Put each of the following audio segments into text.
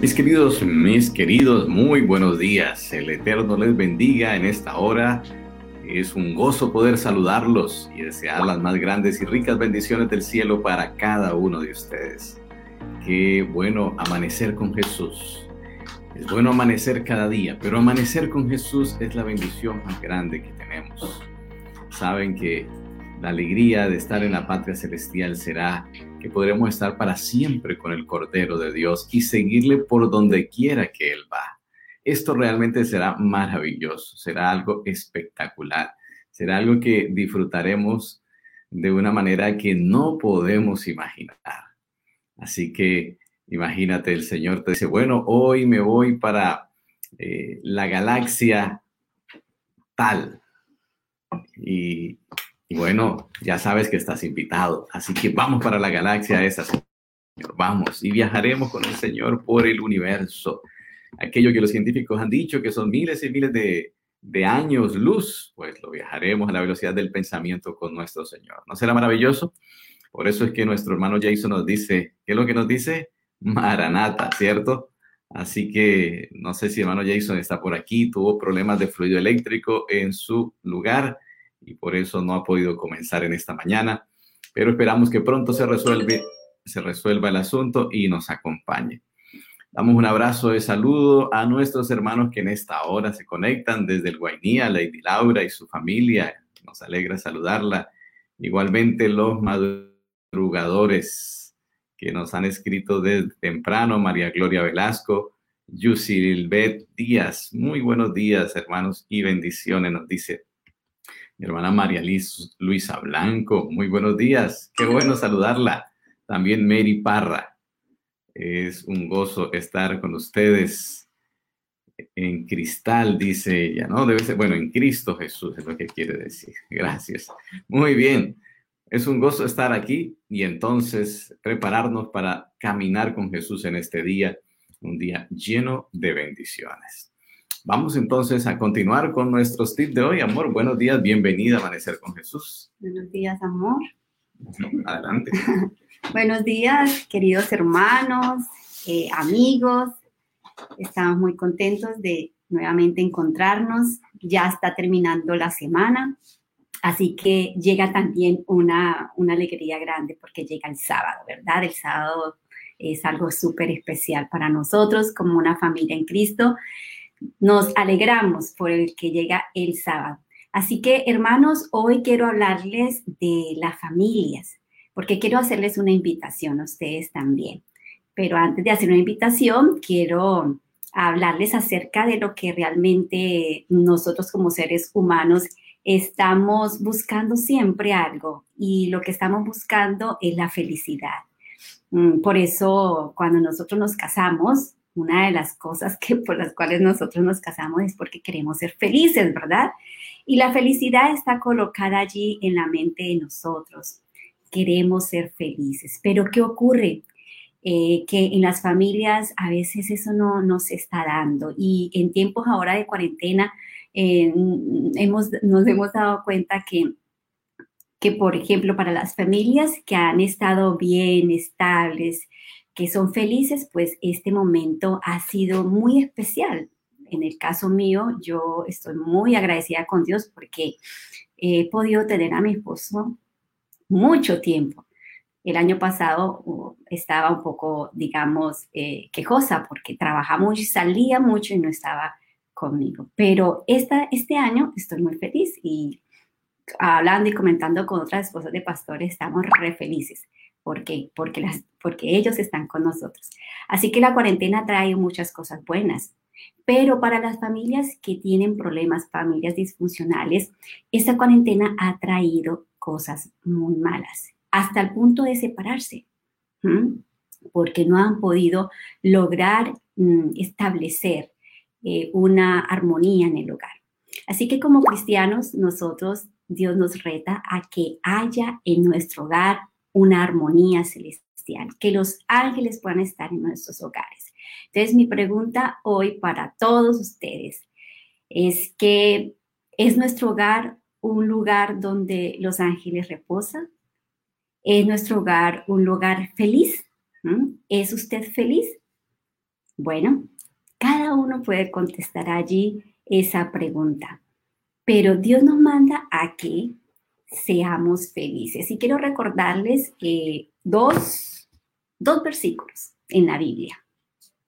Mis queridos, mis queridos, muy buenos días. El Eterno les bendiga en esta hora. Es un gozo poder saludarlos y desear las más grandes y ricas bendiciones del cielo para cada uno de ustedes. Qué bueno amanecer con Jesús. Es bueno amanecer cada día, pero amanecer con Jesús es la bendición más grande que tenemos. Saben que la alegría de estar en la patria celestial será que podremos estar para siempre con el Cordero de Dios y seguirle por donde quiera que Él va. Esto realmente será maravilloso, será algo espectacular, será algo que disfrutaremos de una manera que no podemos imaginar. Así que imagínate, el Señor te dice, bueno, hoy me voy para eh, la galaxia tal. Y y bueno, ya sabes que estás invitado, así que vamos para la galaxia esa, Señor, vamos y viajaremos con el Señor por el universo. Aquello que los científicos han dicho que son miles y miles de, de años luz, pues lo viajaremos a la velocidad del pensamiento con nuestro Señor. ¿No será maravilloso? Por eso es que nuestro hermano Jason nos dice, ¿qué es lo que nos dice? Maranata, ¿cierto? Así que no sé si hermano Jason está por aquí, tuvo problemas de fluido eléctrico en su lugar y por eso no ha podido comenzar en esta mañana, pero esperamos que pronto se, resuelve, se resuelva el asunto y nos acompañe. Damos un abrazo de saludo a nuestros hermanos que en esta hora se conectan desde el Guainía, Lady Laura y su familia. Nos alegra saludarla. Igualmente los madrugadores que nos han escrito desde temprano, María Gloria Velasco, Yusilbet Díaz. Muy buenos días, hermanos, y bendiciones, nos dice hermana María Luisa Blanco, muy buenos días, qué bueno saludarla. También Mary Parra, es un gozo estar con ustedes en cristal, dice ella, ¿no? Debe ser, bueno, en Cristo Jesús es lo que quiere decir. Gracias. Muy bien, es un gozo estar aquí y entonces prepararnos para caminar con Jesús en este día, un día lleno de bendiciones. Vamos entonces a continuar con nuestros tips de hoy. Amor, buenos días, bienvenida a Amanecer con Jesús. Buenos días, amor. Adelante. buenos días, queridos hermanos, eh, amigos. Estamos muy contentos de nuevamente encontrarnos. Ya está terminando la semana, así que llega también una, una alegría grande porque llega el sábado, ¿verdad? El sábado es algo súper especial para nosotros como una familia en Cristo nos alegramos por el que llega el sábado. Así que, hermanos, hoy quiero hablarles de las familias, porque quiero hacerles una invitación a ustedes también. Pero antes de hacer una invitación, quiero hablarles acerca de lo que realmente nosotros como seres humanos estamos buscando siempre algo y lo que estamos buscando es la felicidad. Mm, por eso, cuando nosotros nos casamos, una de las cosas que por las cuales nosotros nos casamos es porque queremos ser felices, ¿verdad? Y la felicidad está colocada allí en la mente de nosotros. Queremos ser felices. Pero ¿qué ocurre? Eh, que en las familias a veces eso no, nos está dando. Y en tiempos ahora de cuarentena eh, hemos, nos hemos dado cuenta que que, por ejemplo, para las familias que han estado bien, estables, que son felices, pues este momento ha sido muy especial. En el caso mío, yo estoy muy agradecida con Dios porque he podido tener a mi esposo mucho tiempo. El año pasado uh, estaba un poco, digamos, eh, quejosa porque trabajaba mucho salía mucho y no estaba conmigo. Pero esta, este año estoy muy feliz y hablando y comentando con otras esposas de pastores, estamos re felices. ¿Por qué? Porque, las, porque ellos están con nosotros. Así que la cuarentena trae muchas cosas buenas. Pero para las familias que tienen problemas, familias disfuncionales, esta cuarentena ha traído cosas muy malas, hasta el punto de separarse, porque no han podido lograr mm, establecer eh, una armonía en el hogar. Así que como cristianos, nosotros, Dios nos reta a que haya en nuestro hogar una armonía celestial, que los ángeles puedan estar en nuestros hogares. Entonces, mi pregunta hoy para todos ustedes es que ¿es nuestro hogar un lugar donde los ángeles reposan? ¿Es nuestro hogar un lugar feliz? ¿Mm? ¿Es usted feliz? Bueno, cada uno puede contestar allí esa pregunta, pero Dios nos manda a que seamos felices. Y quiero recordarles eh, dos, dos versículos en la Biblia.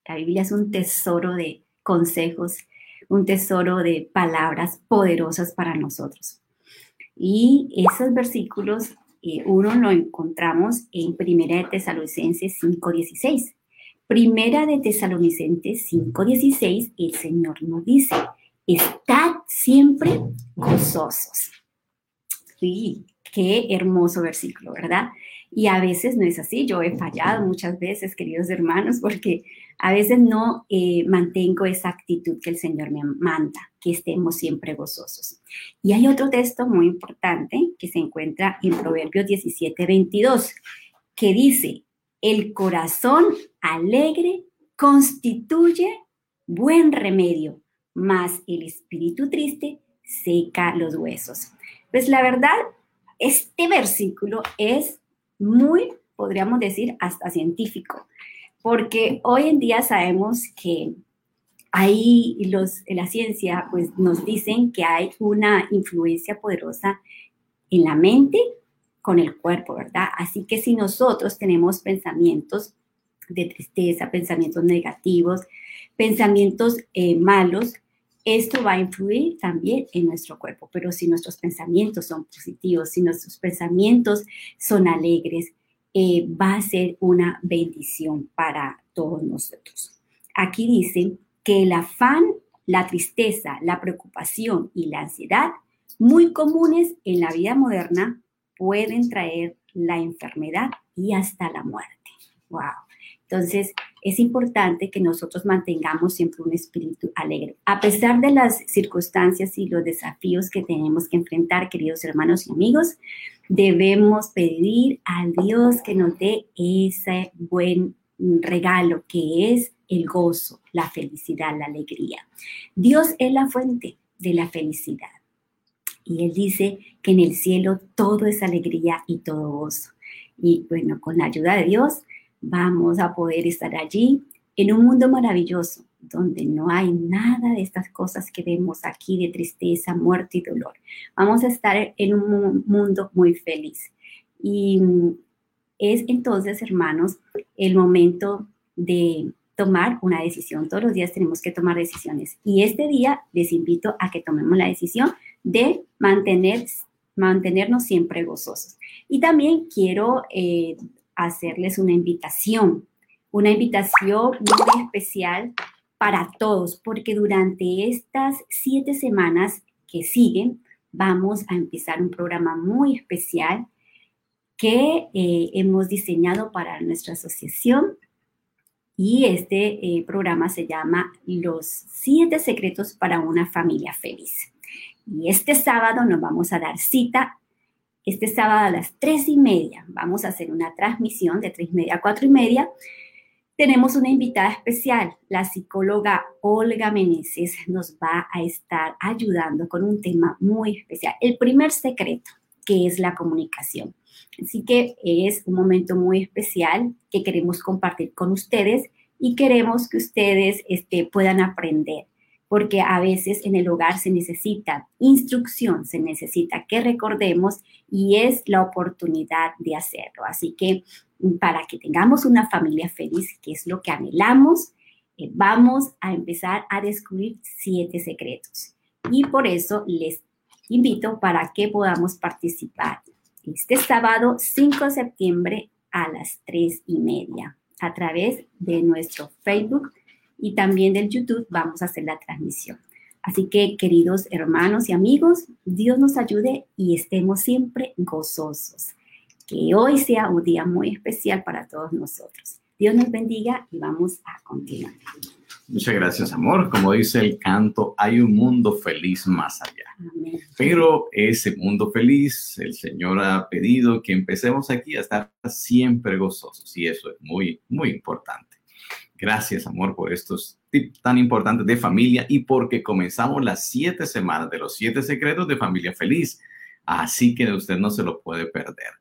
La Biblia es un tesoro de consejos, un tesoro de palabras poderosas para nosotros. Y esos versículos, eh, uno lo encontramos en Primera de Tesalonicenses 5.16. Primera de Tesalonicenses 5.16, el Señor nos dice, estad siempre gozosos. Sí, qué hermoso versículo, ¿verdad? Y a veces no es así. Yo he fallado muchas veces, queridos hermanos, porque a veces no eh, mantengo esa actitud que el Señor me manda, que estemos siempre gozosos. Y hay otro texto muy importante que se encuentra en Proverbios 17, 22, que dice, el corazón alegre constituye buen remedio, mas el espíritu triste seca los huesos. Pues la verdad, este versículo es muy, podríamos decir, hasta científico, porque hoy en día sabemos que ahí los, la ciencia pues, nos dicen que hay una influencia poderosa en la mente con el cuerpo, ¿verdad? Así que si nosotros tenemos pensamientos de tristeza, pensamientos negativos, pensamientos eh, malos, esto va a influir también en nuestro cuerpo, pero si nuestros pensamientos son positivos, si nuestros pensamientos son alegres, eh, va a ser una bendición para todos nosotros. Aquí dice que el afán, la tristeza, la preocupación y la ansiedad, muy comunes en la vida moderna, pueden traer la enfermedad y hasta la muerte. ¡Wow! Entonces, es importante que nosotros mantengamos siempre un espíritu alegre. A pesar de las circunstancias y los desafíos que tenemos que enfrentar, queridos hermanos y amigos, debemos pedir al Dios que nos dé ese buen regalo que es el gozo, la felicidad, la alegría. Dios es la fuente de la felicidad. Y Él dice que en el cielo todo es alegría y todo gozo. Y bueno, con la ayuda de Dios vamos a poder estar allí en un mundo maravilloso donde no hay nada de estas cosas que vemos aquí de tristeza, muerte y dolor. Vamos a estar en un mundo muy feliz. Y es entonces, hermanos, el momento de tomar una decisión. Todos los días tenemos que tomar decisiones. Y este día les invito a que tomemos la decisión de mantener, mantenernos siempre gozosos. Y también quiero eh, hacerles una invitación, una invitación muy especial para todos, porque durante estas siete semanas que siguen, vamos a empezar un programa muy especial que eh, hemos diseñado para nuestra asociación. Y este eh, programa se llama Los siete secretos para una familia feliz. Y este sábado nos vamos a dar cita este sábado a las tres y media vamos a hacer una transmisión de tres y media a cuatro y media. Tenemos una invitada especial, la psicóloga Olga Meneses nos va a estar ayudando con un tema muy especial, el primer secreto, que es la comunicación. Así que es un momento muy especial que queremos compartir con ustedes y queremos que ustedes este, puedan aprender porque a veces en el hogar se necesita instrucción, se necesita que recordemos y es la oportunidad de hacerlo. Así que mm, para que tengamos una familia feliz, que es lo que anhelamos, eh, vamos a empezar a descubrir siete secretos. Y por eso les invito para que podamos participar este sábado 5 de septiembre a las 3 y media a través de nuestro Facebook y también del YouTube vamos a hacer la transmisión. Así que, queridos hermanos y amigos, Dios nos ayude y estemos siempre gozosos. Que hoy sea un día muy especial para todos nosotros. Dios nos bendiga y vamos a continuar. Muchas gracias, amor. Como dice el canto, hay un mundo feliz más allá. Pero ese mundo feliz, el Señor ha pedido que empecemos aquí a estar siempre gozosos y eso es muy, muy importante. Gracias, amor, por estos tips tan importantes de familia y porque comenzamos las siete semanas de los siete secretos de familia feliz. Así que usted no se lo puede perder.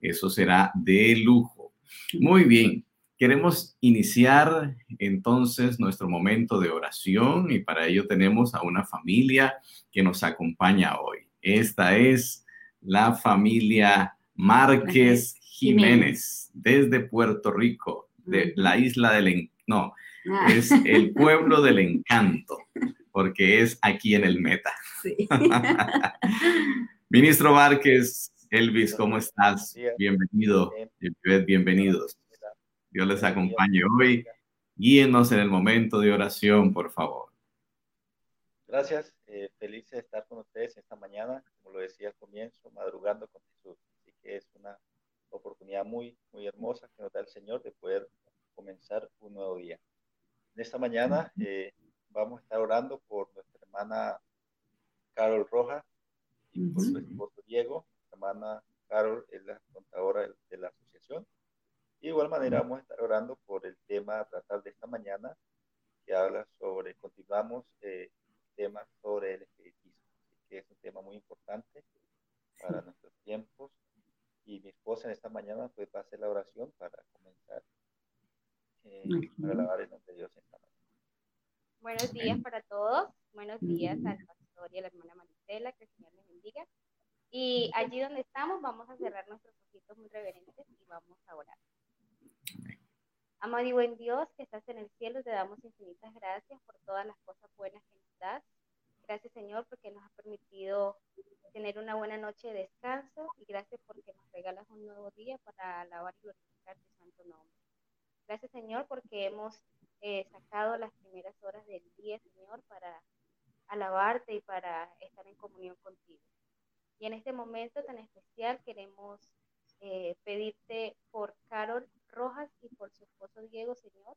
Eso será de lujo. Muy bien. Queremos iniciar entonces nuestro momento de oración y para ello tenemos a una familia que nos acompaña hoy. Esta es la familia Márquez Jiménez desde Puerto Rico, de la isla del... No, ah. es el pueblo del encanto, porque es aquí en el Meta. Ministro Márquez, Elvis, ¿cómo estás? Bienvenido, bienvenidos. Dios les acompañe hoy. Guíenos en el momento de oración, por favor. Gracias, eh, feliz de estar con ustedes esta mañana, como lo decía al comienzo, madrugando con Jesús. Así que es una oportunidad muy, muy hermosa que nos da el Señor de poder comenzar un nuevo día. En esta mañana eh, vamos a estar orando por nuestra hermana Carol Rojas y por su esposo Diego. Nuestra hermana Carol es la contadora de la asociación de igual manera vamos a estar orando por el tema a tratar de esta mañana, que habla sobre, continuamos eh, temas sobre el espiritismo, que es un tema muy importante para nuestros tiempos. Y mi esposa en esta mañana pues va a hacer la oración para comenzar, eh, Dios. Buenos días para todos, buenos días al pastor y a la hermana Maricela, que el Señor les bendiga. Y allí donde estamos vamos a cerrar nuestros ojitos muy reverentes y vamos a orar. Amado y buen Dios que estás en el cielo, te damos infinitas gracias por todas las cosas buenas que nos das. Gracias Señor porque nos has permitido tener una buena noche de descanso y gracias porque nos regalas un nuevo día para alabar y glorificar tu santo nombre. Gracias Señor porque hemos eh, sacado las primeras horas del día, Señor, para alabarte y para estar en comunión contigo. Y en este momento tan especial queremos eh, pedirte por Carol Rojas y por su esposo Diego, Señor.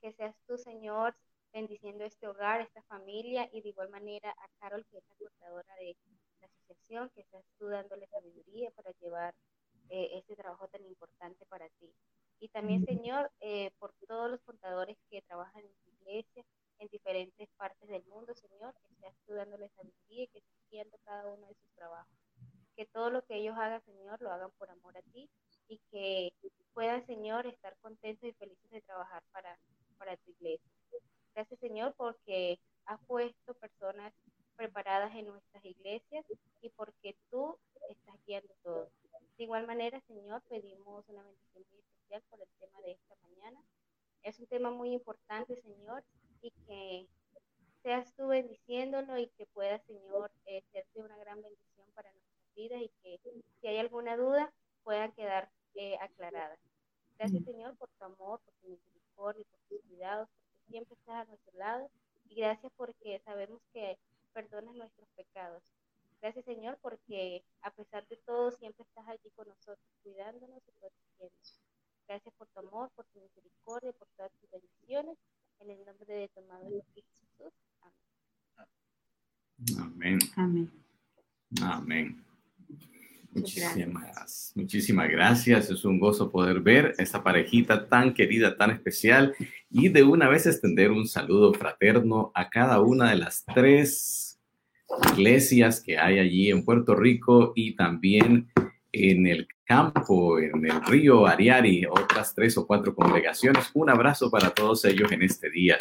Que seas tú, Señor, bendiciendo este hogar, esta familia y de igual manera a Carol, que es la coordinadora de la asociación, que seas tú dándole sabiduría para llevar eh, este trabajo tan importante para ti. Y también, Señor, eh, por todos los contadores que trabajan en tu iglesia, en diferentes partes del mundo, Señor, que seas tú dándole sabiduría y que estés viendo cada uno de sus trabajos. Que todo lo que ellos hagan, Señor, lo hagan por amor a ti y que puedan, Señor, estar contentos y felices de trabajar para, para tu iglesia. Gracias, Señor, porque has puesto personas preparadas en nuestras iglesias y porque tú estás guiando todo. De igual manera, Señor, pedimos una bendición muy especial por el tema de esta mañana. Es un tema muy importante, Señor, y que seas tú bendiciéndolo y que pueda, Señor, eh, ser de una gran bendición para nuestras vidas y que si hay alguna duda pueda quedar eh, aclarada. Gracias, Señor, por tu amor, por tu misericordia, por tus cuidados, porque siempre estás a nuestro lado. Y gracias porque sabemos que perdonas nuestros pecados. Gracias, Señor, porque a pesar de todo, siempre estás allí con nosotros, cuidándonos y protegiéndonos. Gracias por tu amor, por tu misericordia, por todas tus bendiciones. En el nombre de tu amado Jesús. Amén. Amén. Amén. Muchísimas, muchísimas gracias. Es un gozo poder ver esta parejita tan querida, tan especial y de una vez extender un saludo fraterno a cada una de las tres iglesias que hay allí en Puerto Rico y también en el campo, en el río Ariari, otras tres o cuatro congregaciones. Un abrazo para todos ellos en este día.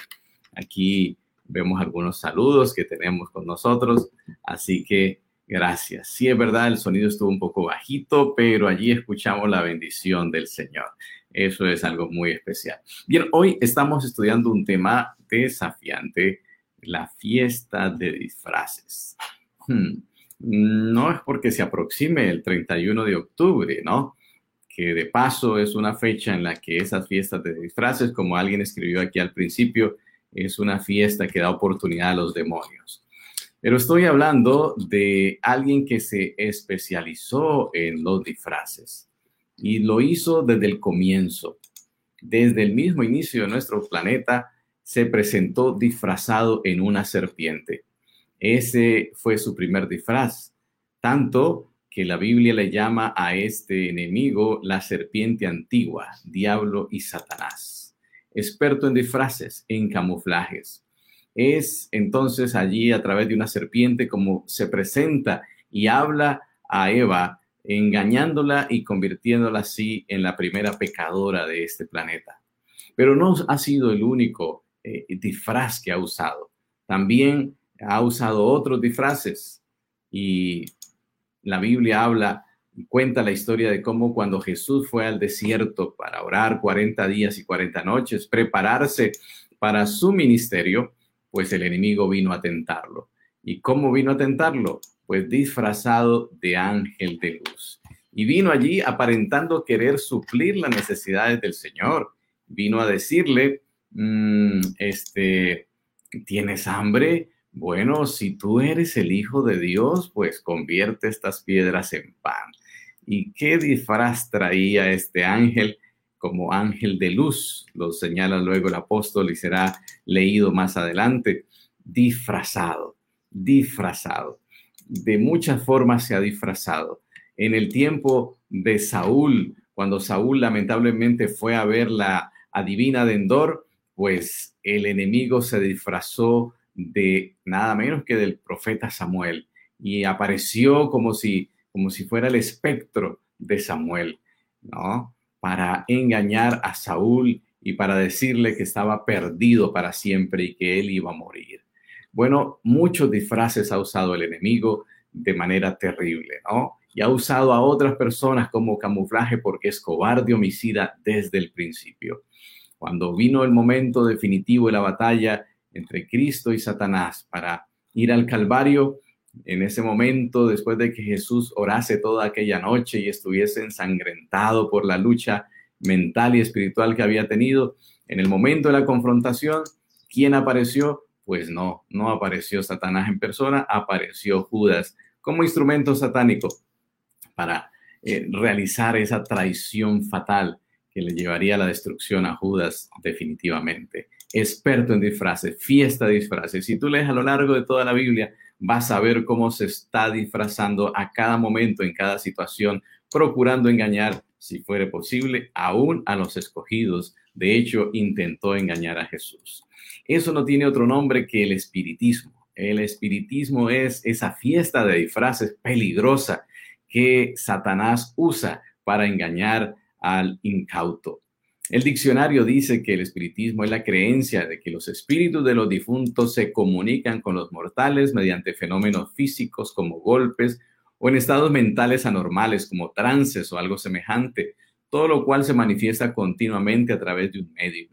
Aquí vemos algunos saludos que tenemos con nosotros, así que Gracias. Sí, es verdad, el sonido estuvo un poco bajito, pero allí escuchamos la bendición del Señor. Eso es algo muy especial. Bien, hoy estamos estudiando un tema desafiante, la fiesta de disfraces. Hmm, no es porque se aproxime el 31 de octubre, ¿no? Que de paso es una fecha en la que esas fiestas de disfraces, como alguien escribió aquí al principio, es una fiesta que da oportunidad a los demonios. Pero estoy hablando de alguien que se especializó en los disfraces y lo hizo desde el comienzo. Desde el mismo inicio de nuestro planeta se presentó disfrazado en una serpiente. Ese fue su primer disfraz, tanto que la Biblia le llama a este enemigo la serpiente antigua, diablo y Satanás. Experto en disfraces, en camuflajes es entonces allí a través de una serpiente como se presenta y habla a Eva engañándola y convirtiéndola así en la primera pecadora de este planeta. Pero no ha sido el único eh, disfraz que ha usado. También ha usado otros disfraces y la Biblia habla cuenta la historia de cómo cuando Jesús fue al desierto para orar 40 días y 40 noches, prepararse para su ministerio, pues el enemigo vino a tentarlo. ¿Y cómo vino a tentarlo? Pues disfrazado de ángel de luz. Y vino allí aparentando querer suplir las necesidades del Señor. Vino a decirle, mm, este, ¿tienes hambre? Bueno, si tú eres el Hijo de Dios, pues convierte estas piedras en pan. ¿Y qué disfraz traía este ángel? Como ángel de luz, lo señala luego el apóstol y será leído más adelante, disfrazado, disfrazado. De muchas formas se ha disfrazado. En el tiempo de Saúl, cuando Saúl lamentablemente fue a ver la adivina de Endor, pues el enemigo se disfrazó de nada menos que del profeta Samuel y apareció como si, como si fuera el espectro de Samuel. Para engañar a Saúl y para decirle que estaba perdido para siempre y que él iba a morir. Bueno, muchos disfraces ha usado el enemigo de manera terrible, ¿no? Y ha usado a otras personas como camuflaje porque es cobarde homicida desde el principio. Cuando vino el momento definitivo de la batalla, entre Cristo y Satanás para ir al Calvario. En ese momento, después de que Jesús orase toda aquella noche y estuviese ensangrentado por la lucha mental y espiritual que había tenido, en el momento de la confrontación, ¿quién apareció? Pues no, no apareció Satanás en persona, apareció Judas como instrumento satánico para eh, realizar esa traición fatal que le llevaría a la destrucción a Judas definitivamente experto en disfraces, fiesta de disfraces. Si tú lees a lo largo de toda la Biblia, vas a ver cómo se está disfrazando a cada momento, en cada situación, procurando engañar, si fuere posible, aún a los escogidos. De hecho, intentó engañar a Jesús. Eso no tiene otro nombre que el espiritismo. El espiritismo es esa fiesta de disfraces peligrosa que Satanás usa para engañar al incauto. El diccionario dice que el espiritismo es la creencia de que los espíritus de los difuntos se comunican con los mortales mediante fenómenos físicos como golpes o en estados mentales anormales como trances o algo semejante, todo lo cual se manifiesta continuamente a través de un medio.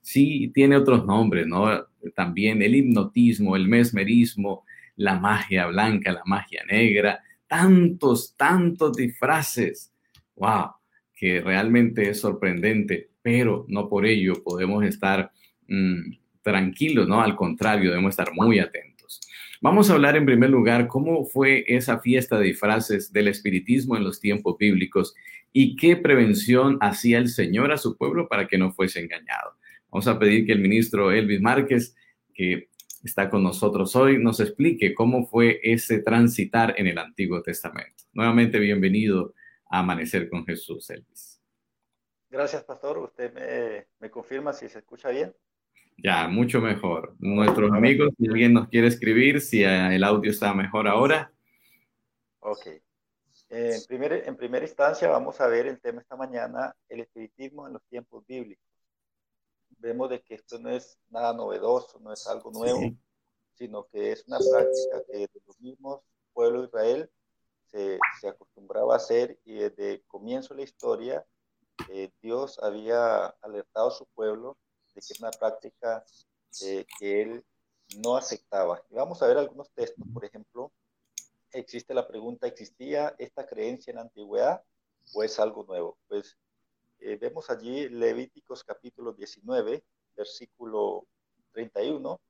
Sí, tiene otros nombres, ¿no? También el hipnotismo, el mesmerismo, la magia blanca, la magia negra, tantos, tantos disfraces. ¡Wow! Que realmente es sorprendente pero no por ello podemos estar mm, tranquilos, ¿no? Al contrario, debemos estar muy atentos. Vamos a hablar en primer lugar cómo fue esa fiesta de disfraces del espiritismo en los tiempos bíblicos y qué prevención hacía el Señor a su pueblo para que no fuese engañado. Vamos a pedir que el ministro Elvis Márquez, que está con nosotros hoy, nos explique cómo fue ese transitar en el Antiguo Testamento. Nuevamente, bienvenido a Amanecer con Jesús, Elvis. Gracias, pastor. Usted me, confirma si se escucha bien. Ya, mucho mejor. Nuestros amigos, si alguien nos quiere escribir, si el audio está mejor ahora. Ok. En, primer, en primera instancia vamos a ver el tema esta mañana, el espiritismo en los tiempos bíblicos. Vemos de que esto no es nada novedoso, no es algo nuevo, sino que es una práctica que de los mismos pueblos de Israel se, se acostumbraba a hacer y desde el comienzo de la historia eh, Dios había alertado a su pueblo de que una práctica eh, que él no aceptaba. Y vamos a ver algunos textos, por ejemplo, existe la pregunta, ¿existía esta creencia en la antigüedad o es algo nuevo? Pues eh, vemos allí Levíticos capítulo 19, versículo 31,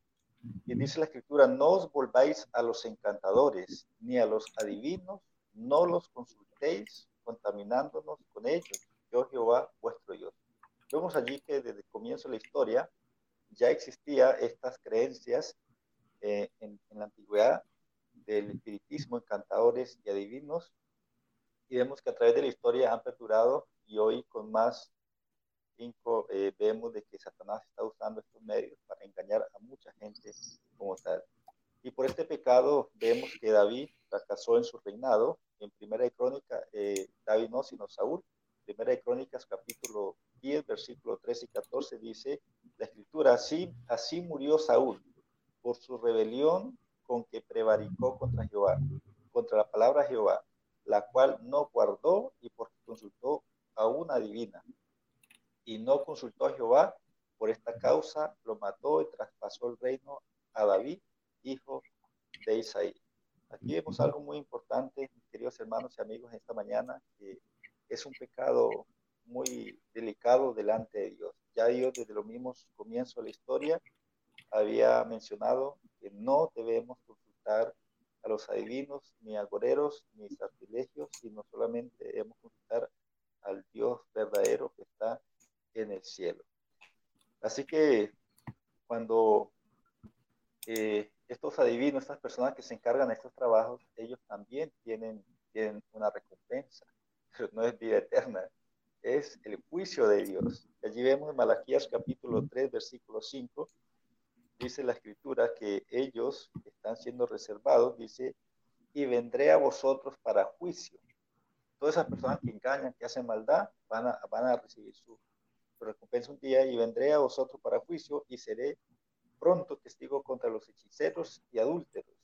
y dice la escritura, no os volváis a los encantadores ni a los adivinos, no los consultéis contaminándonos con ellos yo Jehová vuestro Dios. Vemos allí que desde el comienzo de la historia ya existía estas creencias eh, en, la antigüedad del espiritismo, encantadores y adivinos, y vemos que a través de la historia han perdurado y hoy con más cinco eh, vemos de que Satanás está usando estos medios para engañar a mucha gente como tal. Y por este pecado vemos que David fracasó en su reinado en Primera de Crónica, eh, David no, sino Saúl. De Crónicas, capítulo 10, versículo 13 y 14, dice la escritura, así, así murió Saúl por su rebelión con que prevaricó contra Jehová, contra la palabra Jehová, la cual no guardó y porque consultó a una divina. Y no consultó a Jehová, por esta causa lo mató y traspasó el reino a David, hijo de Isaí. Aquí vemos algo muy importante, queridos hermanos y amigos, esta mañana, es un pecado muy delicado delante de Dios. Ya Dios desde los mismos comienzos de la historia había mencionado que no debemos consultar a los adivinos, ni agoreros, ni sacrilegios, sino solamente debemos consultar al Dios verdadero que está en el cielo. Así que cuando eh, estos adivinos, estas personas que se encargan de estos trabajos, ellos también tienen, una recompensa, pero no es vida eterna, es el juicio de Dios. Allí vemos en Malaquías capítulo 3, versículo 5, dice la escritura que ellos están siendo reservados, dice, y vendré a vosotros para juicio. Todas esas personas que engañan, que hacen maldad, van a, van a recibir su recompensa un día y vendré a vosotros para juicio y seré pronto testigo contra los hechiceros y adúlteros,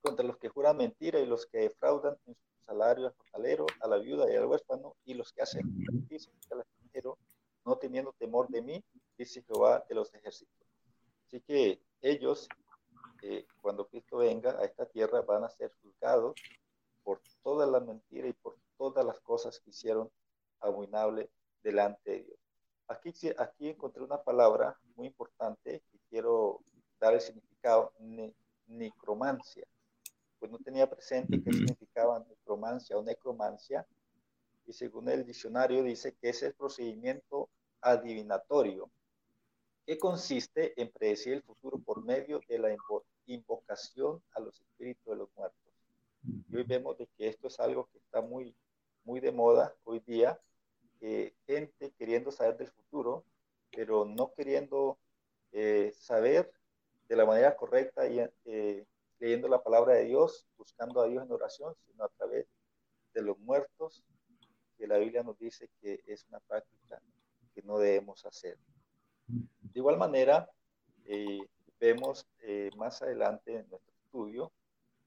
contra los que juran mentira y los que defraudan en su salario al jornalero, a la viuda y al huérfano, y los que hacen justicia al extranjero, no teniendo temor de mí, dice Jehová de los ejércitos. Así que ellos, eh, cuando Cristo venga a esta tierra, van a ser juzgados por toda la mentira y por todas las cosas que hicieron abominable delante de Dios. Aquí, aquí encontré una palabra muy importante y quiero dar el significado, necromancia. Pues no tenía presente qué significaba necromancia o necromancia. Y según el diccionario dice que es el procedimiento adivinatorio que consiste en predecir el futuro por medio de la invocación a los espíritus de los muertos. Y hoy vemos de que esto es algo que está muy, muy de moda hoy día eh, gente queriendo saber del futuro, pero no queriendo eh, saber de la manera correcta y eh, leyendo la palabra de Dios, buscando a Dios en oración, sino a través de los muertos, que la Biblia nos dice que es una práctica que no debemos hacer. De igual manera, vemos más adelante en nuestro estudio,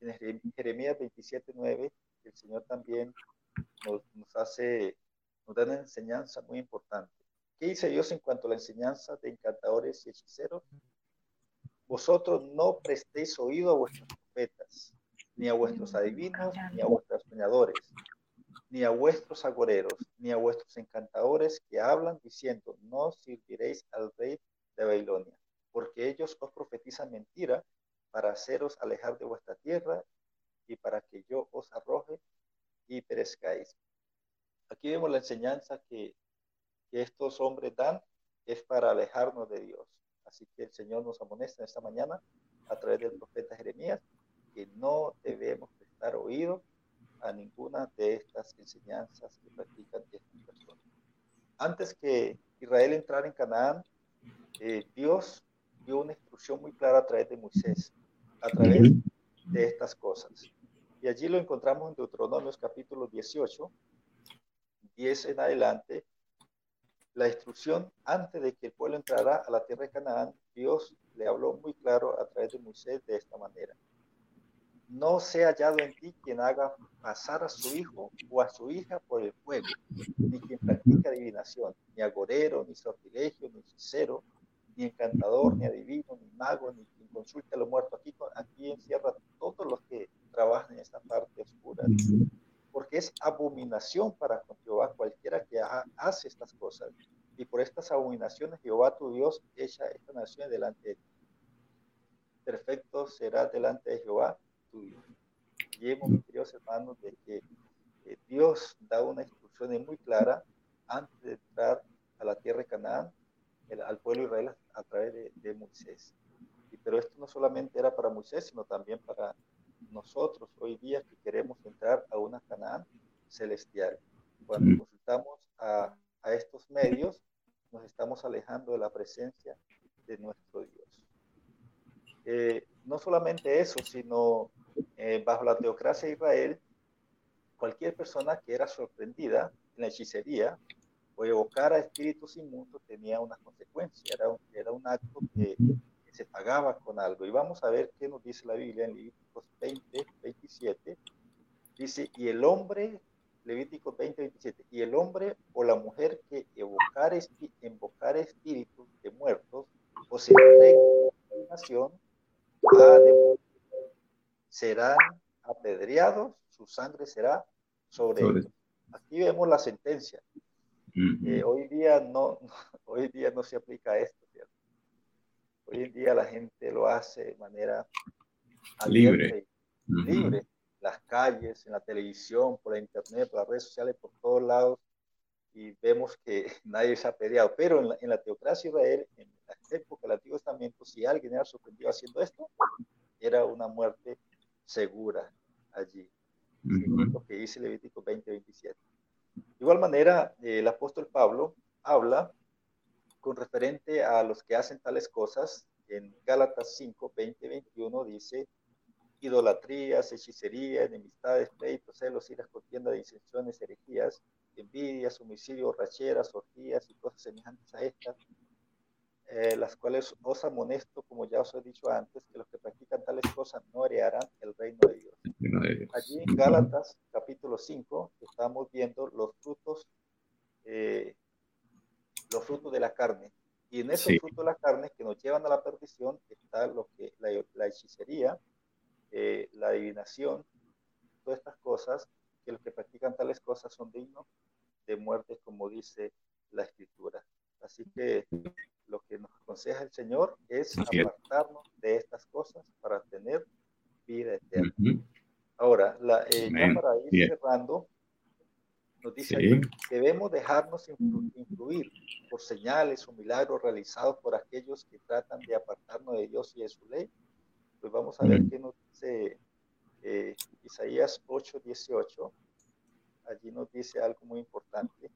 en Jeremías 27.9, el Señor también nos, nos hace nos da una enseñanza muy importante. ¿Qué dice Dios en cuanto a la enseñanza de encantadores y hechiceros? Vosotros no prestéis oído a vuestros profetas, ni a vuestros adivinos, ni a vuestros soñadores, ni a vuestros agoreros, ni a vuestros encantadores que hablan diciendo, no serviréis al rey de Babilonia, porque ellos os profetizan mentira para haceros alejar de vuestra tierra y para que yo os arroje y perezcáis. Aquí vemos la enseñanza que, estos hombres dan, es para alejarnos de Dios. Así que el Señor nos amonesta esta mañana a través del profeta Jeremías que no debemos prestar oído a ninguna de estas enseñanzas que practican estas personas. Antes que Israel entrara en Canaán, eh, Dios dio una instrucción muy clara a través de Moisés, a través de estas cosas. Y allí lo encontramos en Deuteronomios capítulo 18, 10 en adelante, la instrucción antes de que el pueblo entrara a la tierra de Canaán, Dios le habló muy claro a través de Moisés de esta manera. No sea hallado en ti quien haga pasar a su hijo o a su hija por el fuego, ni quien practique adivinación, ni agorero, ni sortilegio, ni hechicero, ni encantador, ni adivino, ni mago, ni quien consulte a los muertos. Aquí, aquí encierra todos los que trabajan en esta parte oscura porque es abominación para Jehová cualquiera que hace estas cosas. Y por estas abominaciones Jehová tu Dios echa esta nación delante de ti. Perfecto será delante de Jehová tu Dios. Y hemos, queridos hermanos, de que Dios da una instrucción muy clara antes de entrar a la tierra de Canaán, al pueblo de Israel a través de, de Moisés. Y, pero esto no solamente era para Moisés, sino también para nosotros hoy día que queremos entrar a una Canaán celestial. Cuando consultamos a, a estos medios, nos estamos alejando de la presencia de nuestro Dios. Eh, no solamente eso, sino eh, bajo la teocracia de Israel, cualquier persona que era sorprendida en la hechicería o evocar a espíritus inmundos tenía una consecuencia, era un, era un acto que, se pagaba con algo. Y vamos a ver qué nos dice la Biblia en Levíticos 20, 27. Dice, y el hombre, Levíticos 20, 27, y el hombre o la mujer que evocar, invocar espíritus de muertos o se nación, serán apedreados, su sangre será sobre, ellos. Aquí vemos la sentencia. Eh, hoy día no, hoy día no se aplica esto, ¿cierto? Hoy en día la gente lo hace de manera libre, libre, las calles, en la televisión, por la internet, por las redes sociales, por todos lados, y vemos que nadie se ha peleado. Pero en la, en la teocracia Israel, en la época del Antiguo Testamento, si alguien era sorprendido haciendo esto, era una muerte segura allí. Lo que dice Levítico 20, 27. De igual manera, el apóstol Pablo habla con referente a los que hacen tales cosas. En Gálatas 5, 20, 21 dice, idolatrías, hechicería, enemistades, pleitos, celos, iras, contienda, disensiones, herejías, envidias, homicidios, racheras, orgías y cosas semejantes a estas, eh, las cuales os amonesto, como ya os he dicho antes, que los que practican tales cosas no heredarán el reino de Dios. Allí en Gálatas capítulo 5 estamos viendo los frutos, eh, los frutos de la carne. Y en esos frutos de la carne que nos llevan a la perdición está lo que la, hechicería, eh, la adivinación, todas estas cosas, que los que practican tales cosas son dignos de muerte, como dice la escritura. Así que lo que nos aconseja el Señor es apartarnos de estas cosas para tener vida eterna. Ahora, la, eh, ya para ir cerrando, nos dice que debemos dejarnos influir por señales o milagros realizados por aquellos que tratan de apartarnos de Dios y de su ley. Pues vamos a ver qué nos dice eh, Isaías 8, 18. Allí nos dice algo muy importante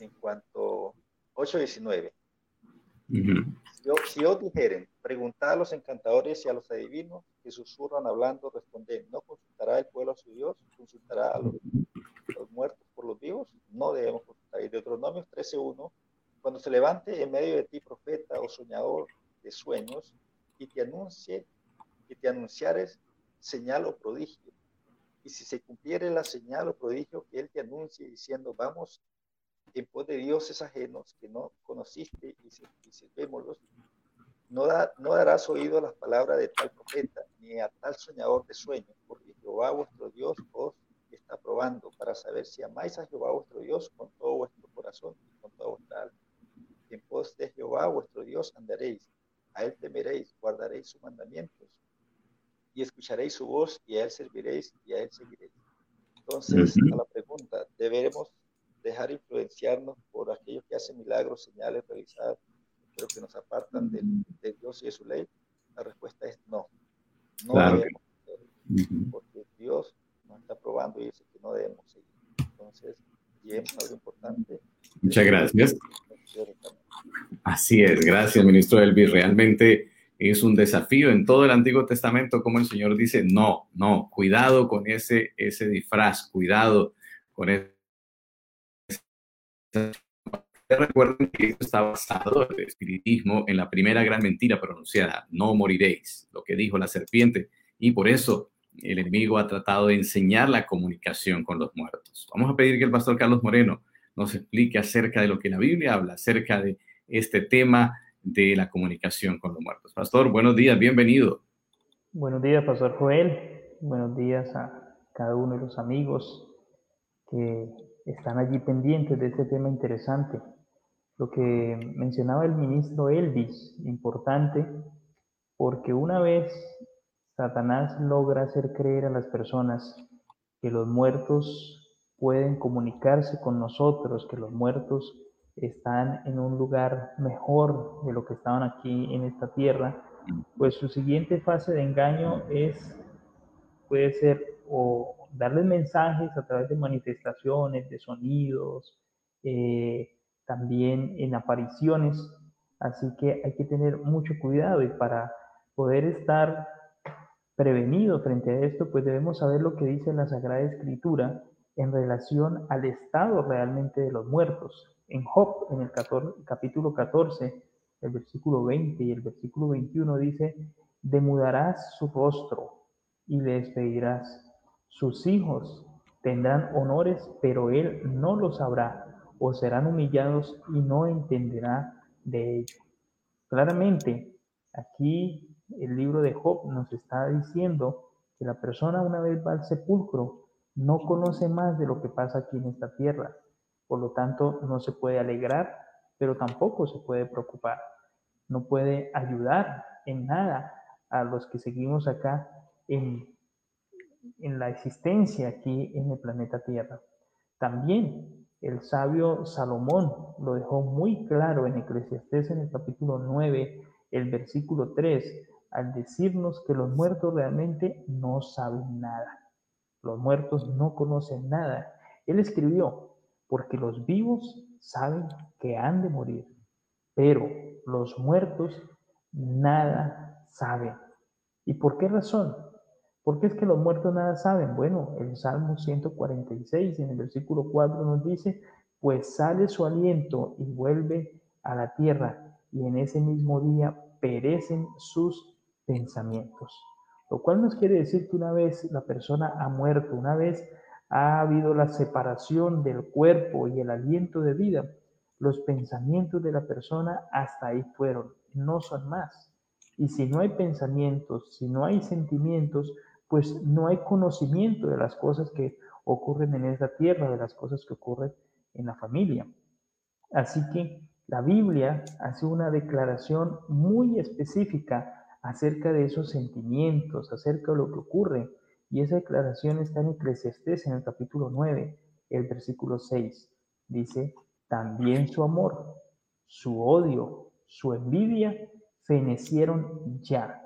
en cuanto 8.19. si, os dijeren, preguntad a los encantadores y a los adivinos que susurran hablando, responden, ¿no consultará el pueblo a su Dios? ¿Consultará a los, muertos por los vivos? No debemos consultar. Y Deuteronomio 13.1, cuando se levante en medio de ti profeta o soñador de sueños y te anuncie, y te anunciares señal o prodigio, y si se cumpliere la señal o prodigio que él te anuncie diciendo, vamos en pos de dioses ajenos que no conociste y, sirvémoslos, no, da, no darás oído a las palabras de tal profeta, ni a tal soñador de sueños, porque Jehová vuestro Dios os está probando para saber si amáis a Jehová vuestro Dios con todo vuestro corazón y con toda vuestra alma. En pos de Jehová vuestro Dios andaréis, a él temeréis, guardaréis sus mandamientos, y escucharéis su voz, y a él serviréis, y a él seguiréis. Entonces, a la pregunta, ¿deberemos dejar influenciarnos por aquellos que hacen milagros, señales realizadas, pero que nos apartan de, Dios y de su ley? La respuesta es no. No debemos porque Dios nos está probando y dice que no debemos seguir. Entonces, llevemos algo importante. Muchas gracias. Así es, gracias, ministro Elvis. Realmente es un desafío en todo el Antiguo Testamento, como el Señor dice, no, no, cuidado con ese, ese disfraz, cuidado con ese Recuerden que esto está basado, el espiritismo, en la primera gran mentira pronunciada, no moriréis, lo que dijo la serpiente, y por eso el enemigo ha tratado de enseñar la comunicación con los muertos. Vamos a pedir que el pastor Carlos Moreno nos explique acerca de lo que la Biblia habla, acerca de este tema de la comunicación con los muertos. Pastor, buenos días, bienvenido. Buenos días, Pastor Joel. Buenos días a cada uno de los amigos que están allí pendientes de este tema interesante. Lo que mencionaba el ministro Elvis, importante, porque una vez Satanás logra hacer creer a las personas que los muertos pueden comunicarse con nosotros, que los muertos están en un lugar mejor de lo que estaban aquí en esta tierra, pues su siguiente fase de engaño es, puede ser o darles mensajes a través de manifestaciones, de sonidos, eh, también en apariciones. Así que hay que tener mucho cuidado y para poder estar prevenido frente a esto, pues debemos saber lo que dice la Sagrada Escritura en relación al estado realmente de los muertos. En Job, en el capítulo 14, el versículo 20 y el versículo 21 dice, demudarás su rostro y le despedirás. Sus hijos tendrán honores, pero él no lo sabrá, o serán humillados y no entenderá de ello. Claramente, aquí el libro de Job nos está diciendo que la persona una vez va al sepulcro no conoce más de lo que pasa aquí en esta tierra. Por lo tanto, no se puede alegrar, pero tampoco se puede preocupar. No puede ayudar en nada a los que seguimos acá en, en la existencia aquí en el planeta Tierra. También el sabio Salomón lo dejó muy claro en Eclesiastés en el capítulo 9, el versículo 3, al decirnos que los muertos realmente no saben nada. Los muertos no conocen nada. Él escribió, porque los vivos saben que han de morir, pero los muertos nada saben. ¿Y por qué razón? Porque es que los muertos nada saben. Bueno, el Salmo 146 en el versículo 4 nos dice, pues sale su aliento y vuelve a la tierra, y en ese mismo día perecen sus pensamientos. Lo cual nos quiere decir que una vez la persona ha muerto, una vez ha habido la separación del cuerpo y el aliento de vida, los pensamientos de la persona hasta ahí fueron, no son más. Y si no hay pensamientos, si no hay sentimientos, pues no hay conocimiento de las cosas que ocurren en esta tierra, de las cosas que ocurren en la familia. Así que la Biblia hace una declaración muy específica acerca de esos sentimientos, acerca de lo que ocurre. Y esa declaración está en Eclesiastés en el capítulo 9, el versículo 6. Dice, también su amor, su odio, su envidia fenecieron ya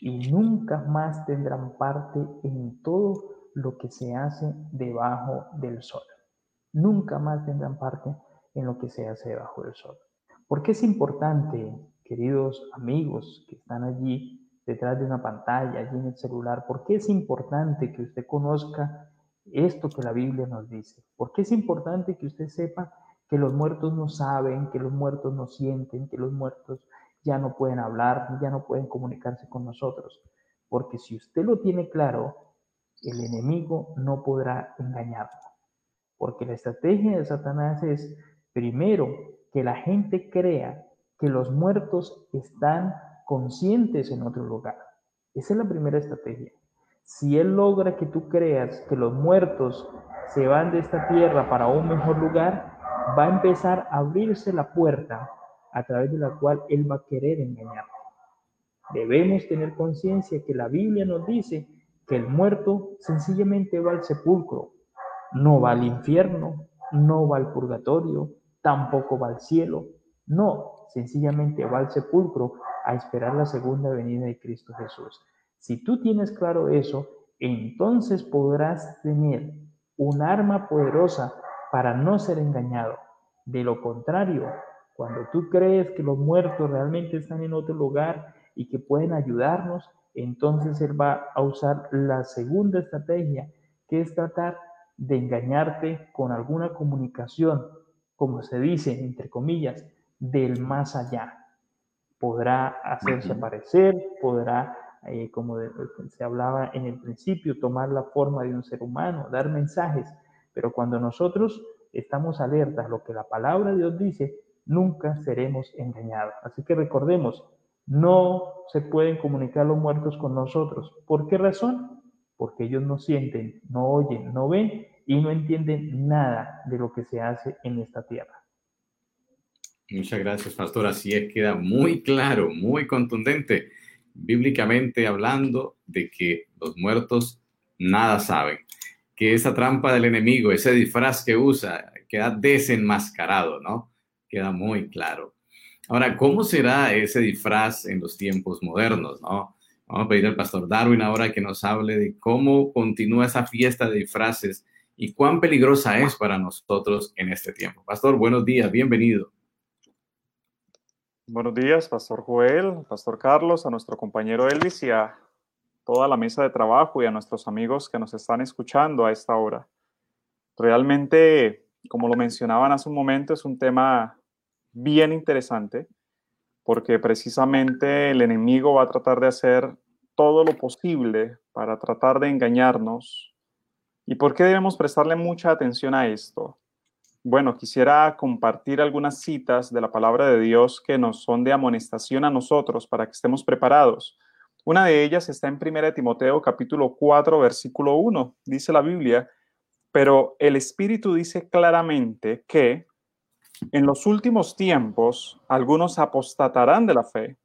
y nunca más tendrán parte en todo lo que se hace debajo del sol. Nunca más tendrán parte en lo que se hace debajo del sol. ¿Por qué es importante queridos amigos que están allí detrás de una pantalla, allí en el celular, ¿por qué es importante que usted conozca esto que la Biblia nos dice? ¿Por qué es importante que usted sepa que los muertos no saben, que los muertos no sienten, que los muertos ya no pueden hablar, ya no pueden comunicarse con nosotros? Porque si usted lo tiene claro, el enemigo no podrá engañarlo. Porque la estrategia de Satanás es, primero, que la gente crea que los muertos están conscientes en otro lugar. Esa es la primera estrategia. Si Él logra que tú creas que los muertos se van de esta tierra para un mejor lugar, va a empezar a abrirse la puerta a través de la cual Él va a querer engañarte. Debemos tener conciencia que la Biblia nos dice que el muerto sencillamente va al sepulcro, no va al infierno, no va al purgatorio, tampoco va al cielo, no, sencillamente va al sepulcro a esperar la segunda venida de Cristo Jesús. Si tú tienes claro eso, entonces podrás tener un arma poderosa para no ser engañado. De lo contrario, cuando tú crees que los muertos realmente están en otro lugar y que pueden ayudarnos, entonces Él va a usar la segunda estrategia, que es tratar de engañarte con alguna comunicación, como se dice, entre comillas, del más allá. Podrá hacerse aparecer, podrá, eh, como se hablaba en el principio, tomar la forma de un ser humano, dar mensajes, pero cuando nosotros estamos alertas a lo que la palabra de Dios dice, nunca seremos engañados. Así que recordemos, no se pueden comunicar los muertos con nosotros. ¿Por qué razón? Porque ellos no sienten, no oyen, no ven y no entienden nada de lo que se hace en esta tierra. Muchas gracias, pastor. Así es, queda muy claro, muy contundente, bíblicamente hablando de que los muertos nada saben, que esa trampa del enemigo, ese disfraz que usa, queda desenmascarado, ¿no? Queda muy claro. Ahora, ¿cómo será ese disfraz en los tiempos modernos, no? Vamos a pedir al pastor Darwin ahora que nos hable de cómo continúa esa fiesta de disfraces y cuán peligrosa es para nosotros en este tiempo. Pastor, buenos días, bienvenido. Buenos días, Pastor Joel, Pastor Carlos, a nuestro compañero Elvis y a toda la mesa de trabajo y a nuestros amigos que nos están escuchando a esta hora. Realmente, como lo mencionaban hace un momento, es un tema bien interesante porque precisamente el enemigo va a tratar de hacer todo lo posible para tratar de engañarnos. ¿Y por qué debemos prestarle mucha atención a esto? Bueno, quisiera compartir algunas citas de la palabra de Dios que nos son de amonestación a nosotros para que estemos preparados. Una de ellas está en 1 Timoteo capítulo 4 versículo 1. Dice la Biblia, pero el Espíritu dice claramente que en los últimos tiempos algunos apostatarán de la fe,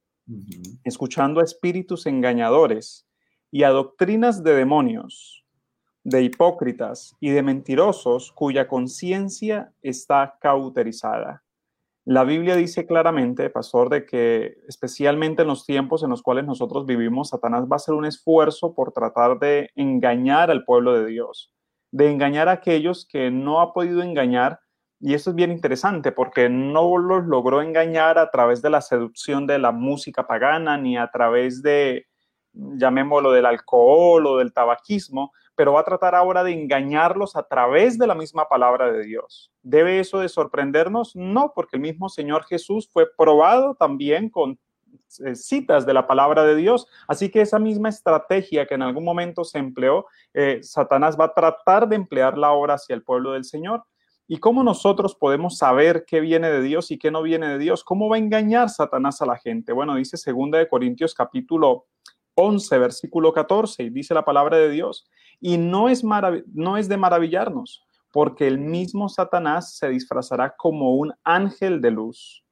escuchando a espíritus engañadores y a doctrinas de demonios, de hipócritas y de mentirosos cuya conciencia está cauterizada. La Biblia dice claramente, pastor, de que especialmente en los tiempos en los cuales nosotros vivimos, Satanás va a hacer un esfuerzo por tratar de engañar al pueblo de Dios de engañar a aquellos que no ha podido engañar. Y eso es bien interesante porque no los logró engañar a través de la seducción de la música pagana ni a través de, llamémoslo, del alcohol o del tabaquismo, pero va a tratar ahora de engañarlos a través de la misma palabra de Dios. ¿Debe eso de sorprendernos? No, porque el mismo Señor Jesús fue probado también con eh, citas de la palabra de Dios. Así que esa misma estrategia que en algún momento se empleó, eh, Satanás va a tratar de emplearla ahora hacia el pueblo del Señor. ¿Y cómo nosotros podemos saber qué viene de Dios y qué no viene de Dios? ¿Cómo va a engañar Satanás a la gente? Bueno, dice 2 de Corintios capítulo 11, versículo 14, y dice la palabra de Dios, y no es, no es de maravillarnos, porque el mismo Satanás se disfrazará como un ángel de luz.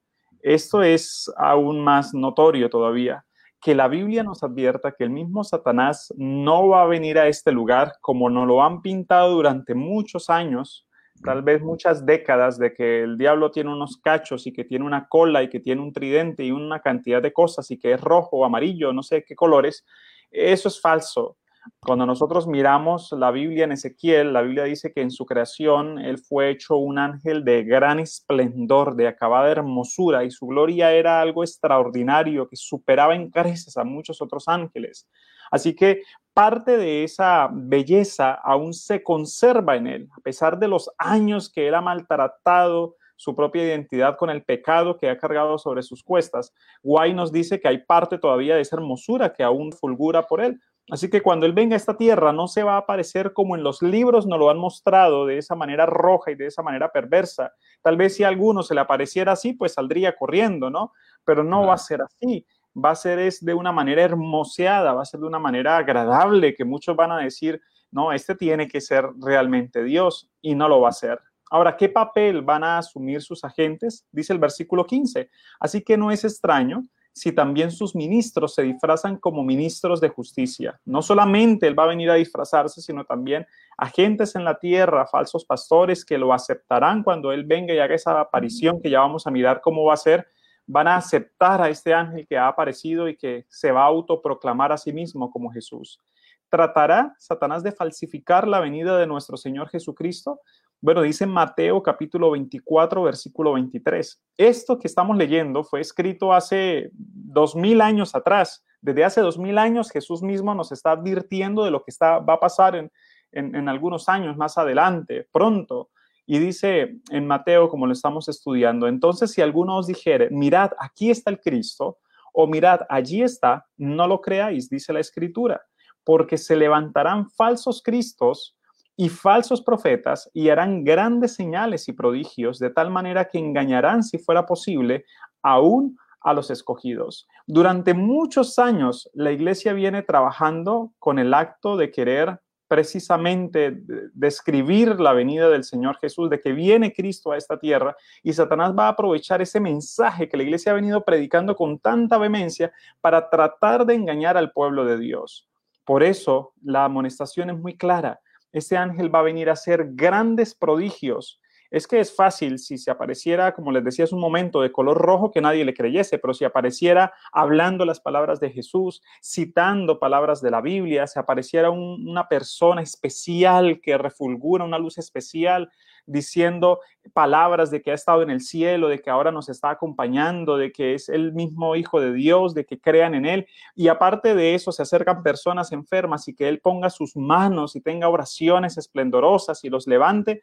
Esto es aún más notorio todavía, que la Biblia nos advierta que el mismo Satanás no va a venir a este lugar como nos lo han pintado durante muchos años, tal vez muchas décadas, de que el diablo tiene unos cachos y que tiene una cola y que tiene un tridente y una cantidad de cosas y que es rojo o amarillo, no sé qué colores. Eso es falso. Cuando nosotros miramos la Biblia en Ezequiel, la Biblia dice que en su creación él fue hecho un ángel de gran esplendor, de acabada hermosura, y su gloria era algo extraordinario que superaba en creces a muchos otros ángeles. Así que parte de esa belleza aún se conserva en él, a pesar de los años que él ha maltratado su propia identidad con el pecado que ha cargado sobre sus cuestas. Guay nos dice que hay parte todavía de esa hermosura que aún fulgura por él. Así que cuando Él venga a esta tierra no se va a aparecer como en los libros nos lo han mostrado, de esa manera roja y de esa manera perversa. Tal vez si a alguno se le apareciera así, pues saldría corriendo, ¿no? Pero no va a ser así. Va a ser es de una manera hermoseada, va a ser de una manera agradable, que muchos van a decir, no, este tiene que ser realmente Dios y no lo va a ser. Ahora, ¿qué papel van a asumir sus agentes? Dice el versículo 15. Así que no es extraño si también sus ministros se disfrazan como ministros de justicia. No solamente Él va a venir a disfrazarse, sino también agentes en la tierra, falsos pastores que lo aceptarán cuando Él venga y haga esa aparición que ya vamos a mirar cómo va a ser. Van a aceptar a este ángel que ha aparecido y que se va a autoproclamar a sí mismo como Jesús. ¿Tratará Satanás de falsificar la venida de nuestro Señor Jesucristo? Bueno, dice Mateo capítulo 24, versículo 23. Esto que estamos leyendo fue escrito hace dos mil años atrás. Desde hace dos mil años Jesús mismo nos está advirtiendo de lo que está, va a pasar en, en, algunos años más adelante, pronto. Y dice en Mateo, como lo estamos estudiando, entonces si alguno os dijere, mirad, aquí está el Cristo, o mirad, allí está, no lo creáis, dice la escritura, porque se levantarán falsos cristos y falsos profetas y harán grandes señales y prodigios de tal manera que engañarán, si fuera posible, aún a los escogidos. Durante muchos años la iglesia viene trabajando con el acto de querer precisamente describir la venida del Señor Jesús, de que viene Cristo a esta tierra y Satanás va a aprovechar ese mensaje que la iglesia ha venido predicando con tanta vehemencia para tratar de engañar al pueblo de Dios. Por eso la amonestación es muy clara este ángel va a venir a hacer grandes prodigios. Es que es fácil si se apareciera, como les decía hace un momento, de color rojo que nadie le creyese, pero si apareciera hablando las palabras de Jesús, citando palabras de la Biblia, si apareciera una persona especial que refulgura una luz especial, diciendo palabras de que ha estado en el cielo, de que ahora nos está acompañando, de que es el mismo Hijo de Dios, de que crean en Él. Y aparte de eso, se acercan personas enfermas y que Él ponga sus manos y tenga oraciones esplendorosas y los levante,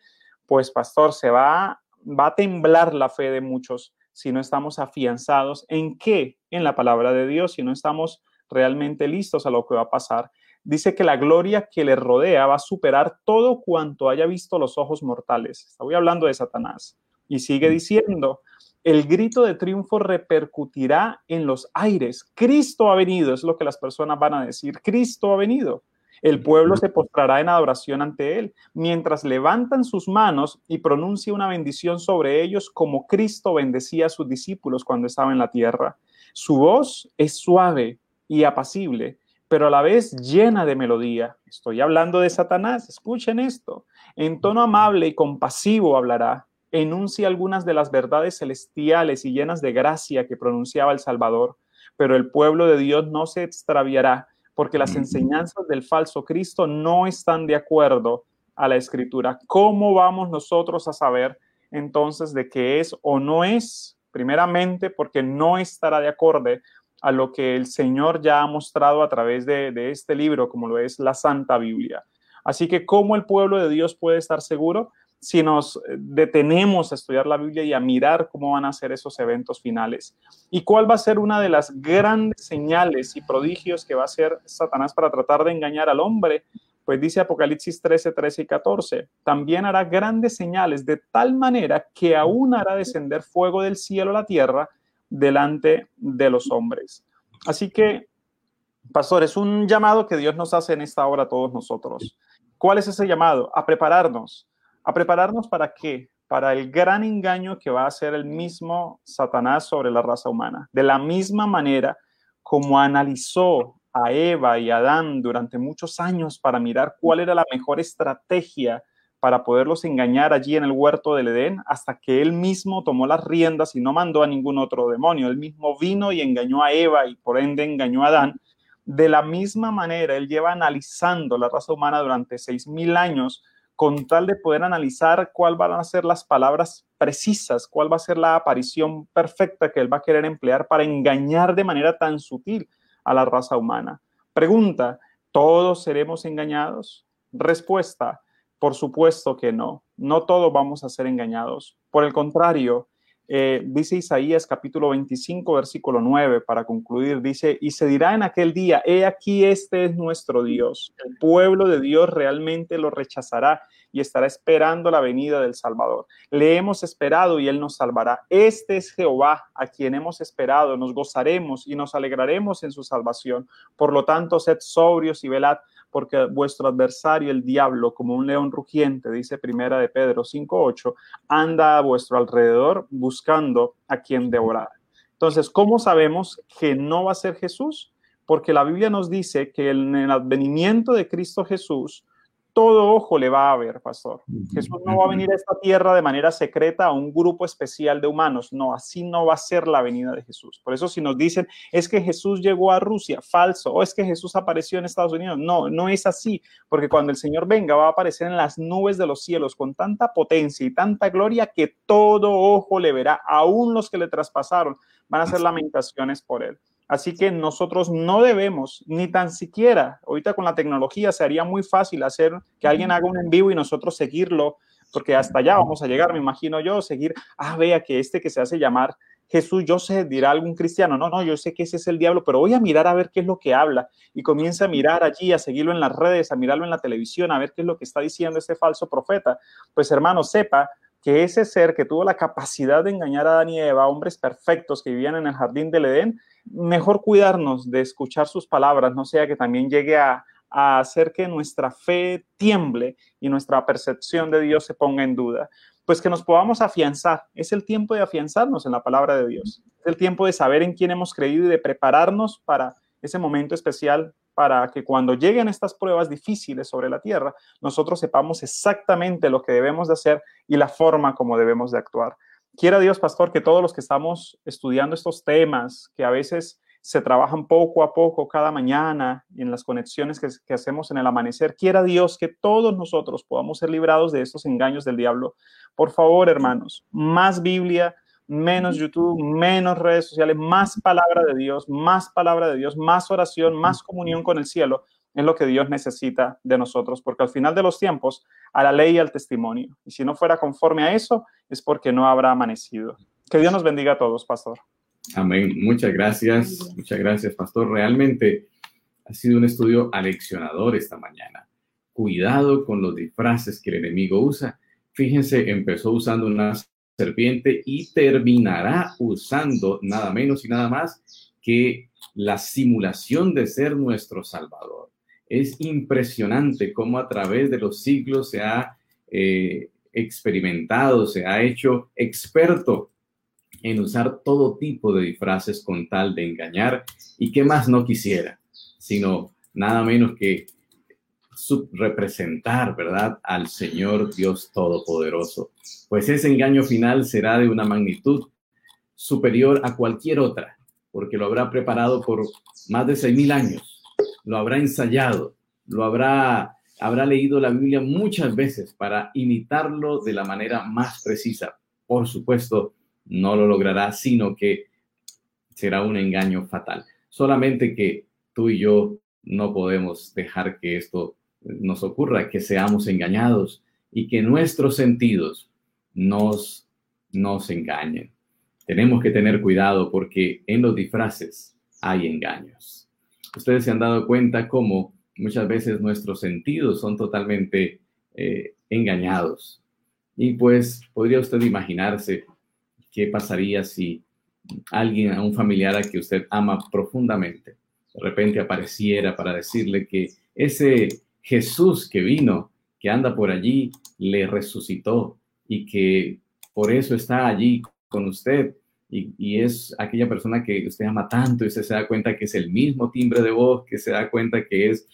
pues pastor, se va, va a temblar la fe de muchos si no estamos afianzados en qué, en la palabra de Dios, si no estamos realmente listos a lo que va a pasar dice que la gloria que le rodea va a superar todo cuanto haya visto los ojos mortales. Estoy hablando de Satanás. Y sigue diciendo, el grito de triunfo repercutirá en los aires. Cristo ha venido, es lo que las personas van a decir. Cristo ha venido. El pueblo se postrará en adoración ante él, mientras levantan sus manos y pronuncia una bendición sobre ellos como Cristo bendecía a sus discípulos cuando estaba en la tierra. Su voz es suave y apacible pero a la vez llena de melodía. Estoy hablando de Satanás, escuchen esto. En tono amable y compasivo hablará, enuncia algunas de las verdades celestiales y llenas de gracia que pronunciaba el Salvador, pero el pueblo de Dios no se extraviará, porque las enseñanzas del falso Cristo no están de acuerdo a la escritura. ¿Cómo vamos nosotros a saber entonces de qué es o no es? Primeramente, porque no estará de acuerdo a lo que el Señor ya ha mostrado a través de, este libro, como lo es la Santa Biblia. Así que, ¿cómo el pueblo de Dios puede estar seguro? Si nos eh, detenemos a estudiar la Biblia y a mirar cómo van a ser esos eventos finales. ¿Y cuál va a ser una de las grandes señales y prodigios que va a hacer Satanás para tratar de engañar al hombre? Pues dice Apocalipsis 13, 13 y 14, también hará grandes señales de tal manera que aún hará descender fuego del cielo a la tierra delante de los hombres. Así que, pastor, es un llamado que Dios nos hace en esta hora a todos nosotros. ¿Cuál es ese llamado? A prepararnos. ¿A prepararnos para qué? Para el gran engaño que va a hacer el mismo Satanás sobre la raza humana. De la misma manera como analizó a Eva y a Adán durante muchos años para mirar cuál era la mejor estrategia para poderlos engañar allí en el huerto del Edén hasta que él mismo tomó las riendas y no mandó a ningún otro demonio. Él mismo vino y engañó a Eva y por ende engañó a Adán. De la misma manera, él lleva analizando la raza humana durante seis mil años con tal de poder analizar cuál van a ser las palabras precisas, cuál va a ser la aparición perfecta que él va a querer emplear para engañar de manera tan sutil a la raza humana. Pregunta, ¿todos seremos engañados? Respuesta, por supuesto que no. No todos vamos a ser engañados. Por el contrario, eh, dice Isaías capítulo 25, versículo 9, para concluir, dice, y se dirá en aquel día, he aquí este es nuestro Dios. El pueblo de Dios realmente lo rechazará y estará esperando la venida del Salvador. Le hemos esperado y Él nos salvará. Este es Jehová a quien hemos esperado. Nos gozaremos y nos alegraremos en su salvación. Por lo tanto, sed sobrios y velad porque vuestro adversario, el diablo, como un león rugiente, dice primera de Pedro 5.8, anda a vuestro alrededor buscando a quien devorar. Entonces, ¿cómo sabemos que no va a ser Jesús? Porque la Biblia nos dice que en el advenimiento de Cristo Jesús, todo ojo le va a ver, pastor. Jesús no va a venir a esta tierra de manera secreta a un grupo especial de humanos. No, así no va a ser la venida de Jesús. Por eso si nos dicen, es que Jesús llegó a Rusia, falso, o es que Jesús apareció en Estados Unidos. No, no es así, porque cuando el Señor venga va a aparecer en las nubes de los cielos con tanta potencia y tanta gloria que todo ojo le verá, aún los que le traspasaron van a hacer lamentaciones por él. Así que nosotros no debemos, ni tan siquiera, ahorita con la tecnología se haría muy fácil hacer que alguien haga un en vivo y nosotros seguirlo, porque hasta allá vamos a llegar, me imagino yo, seguir, ah, vea que este que se hace llamar Jesús, yo sé, dirá algún cristiano, no, no, yo sé que ese es el diablo, pero voy a mirar a ver qué es lo que habla y comienza a mirar allí, a seguirlo en las redes, a mirarlo en la televisión, a ver qué es lo que está diciendo ese falso profeta. Pues hermano, sepa que ese ser que tuvo la capacidad de engañar a Adán y Eva, hombres perfectos que vivían en el jardín del Edén, mejor cuidarnos de escuchar sus palabras, no sea que también llegue a, hacer que nuestra fe tiemble y nuestra percepción de Dios se ponga en duda. Pues que nos podamos afianzar. Es el tiempo de afianzarnos en la palabra de Dios. El tiempo de saber en quién hemos creído y de prepararnos para ese momento especial para que cuando lleguen estas pruebas difíciles sobre la tierra, nosotros sepamos exactamente lo que debemos de hacer y la forma como debemos de actuar. Quiera Dios, pastor, que todos los que estamos estudiando estos temas, que a veces se trabajan poco a poco cada mañana en las conexiones que, que, hacemos en el amanecer. Quiera Dios que todos nosotros podamos ser librados de estos engaños del diablo. Por favor, hermanos, más Biblia, menos YouTube, menos redes sociales, más palabra de Dios, más palabra de Dios, más oración, más comunión con el cielo, es lo que Dios necesita de nosotros, porque al final de los tiempos, a la ley y al testimonio. Y si no fuera conforme a eso, es porque no habrá amanecido. Que Dios nos bendiga a todos, pastor. Amén. Muchas gracias. Muchas gracias, pastor. Realmente ha sido un estudio aleccionador esta mañana. Cuidado con los disfraces que el enemigo usa. Fíjense, empezó usando una serpiente y terminará usando nada menos y nada más que la simulación de ser nuestro Salvador. Es impresionante cómo a través de los siglos se ha eh, experimentado, se ha hecho experto en usar todo tipo de disfraces con tal de engañar y que más no quisiera, sino nada menos que representar, ¿verdad?, al Señor Dios Todopoderoso. Pues ese engaño final será de una magnitud superior a cualquier otra, porque lo habrá preparado por más de seis mil años, lo habrá ensayado, lo habrá, habrá leído la Biblia muchas veces para imitarlo de la manera más precisa. Por supuesto, no lo logrará, sino que será un engaño fatal. Solamente que tú y yo no podemos dejar que esto nos ocurra, que seamos engañados y que nuestros sentidos nos, nos engañen. Tenemos que tener cuidado porque en los disfraces hay engaños. Ustedes se han dado cuenta cómo muchas veces nuestros sentidos son totalmente eh, engañados. Y pues podría usted imaginarse qué pasaría si alguien, a un familiar a que usted ama profundamente, de repente apareciera para decirle que ese Jesús que vino, que anda por allí, le resucitó y que por eso está allí con usted. Y, es aquella persona que usted ama tanto y usted se da cuenta que es el mismo timbre de voz, que se da cuenta que es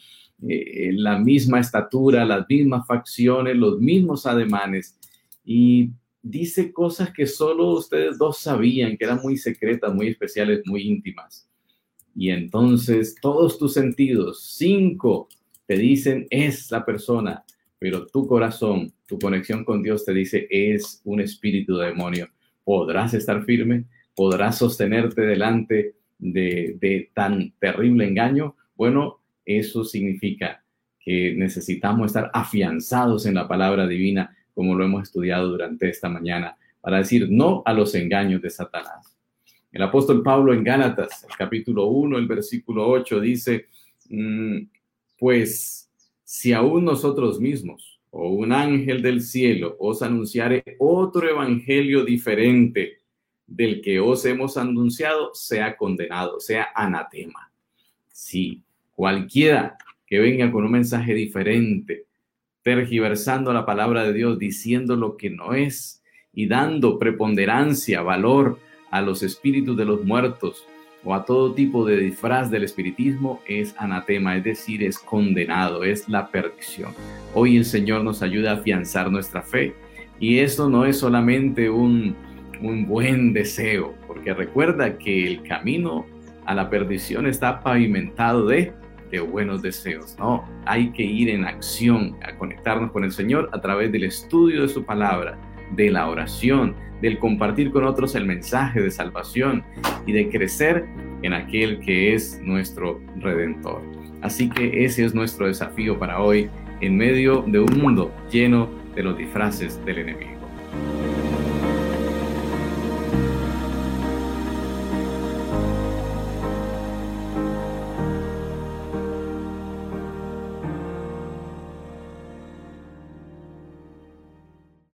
eh, la misma estatura, las mismas facciones, los mismos ademanes. Y dice cosas que solo ustedes dos sabían, que eran muy secretas, muy especiales, muy íntimas. Y entonces todos tus sentidos, cinco, te dicen es la persona, pero tu corazón, tu conexión con Dios te dice es un espíritu de demonio. ¿Podrás estar firme? ¿Podrás sostenerte delante de, tan terrible engaño? Bueno, eso significa que necesitamos estar afianzados en la palabra divina como lo hemos estudiado durante esta mañana, para decir no a los engaños de Satanás. El apóstol Pablo en Gálatas, el capítulo 1, el versículo 8, dice, mm, pues si aún nosotros mismos o un ángel del cielo os anunciare otro evangelio diferente del que os hemos anunciado, sea condenado, sea anatema. Si cualquiera que venga con un mensaje diferente, tergiversando la palabra de Dios, diciendo lo que no es y dando preponderancia, valor a los espíritus de los muertos o a todo tipo de disfraz del espiritismo es anatema, es decir, es condenado, es la perdición. Hoy el Señor nos ayuda a afianzar nuestra fe y esto no es solamente un, un buen deseo, porque recuerda que el camino a la perdición está pavimentado de buenos deseos, ¿no? Hay que ir en acción a conectarnos con el Señor a través del estudio de su palabra, de la oración, del compartir con otros el mensaje de salvación y de crecer en aquel que es nuestro redentor. Así que ese es nuestro desafío para hoy en medio de un mundo lleno de los disfraces del enemigo.